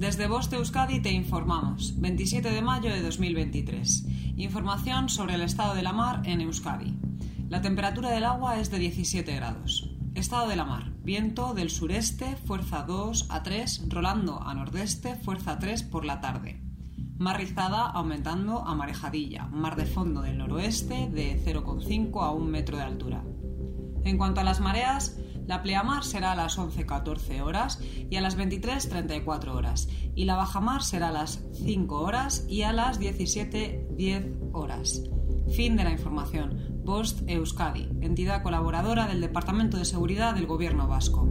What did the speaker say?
Desde Voz de Euskadi te informamos. 27 de mayo de 2023. Información sobre el estado de la mar en Euskadi. La temperatura del agua es de 17 grados. Estado de la mar. Viento del sureste, fuerza 2 a 3, rolando a nordeste, fuerza 3 por la tarde. Mar rizada aumentando a marejadilla. Mar de fondo del noroeste de 0,5 a 1 metro de altura. En cuanto a las mareas, la pleamar será a las 11.14 horas y a las 23.34 horas, y la bajamar será a las 5 horas y a las 17.10 horas. Fin de la información. Post Euskadi, entidad colaboradora del Departamento de Seguridad del Gobierno Vasco.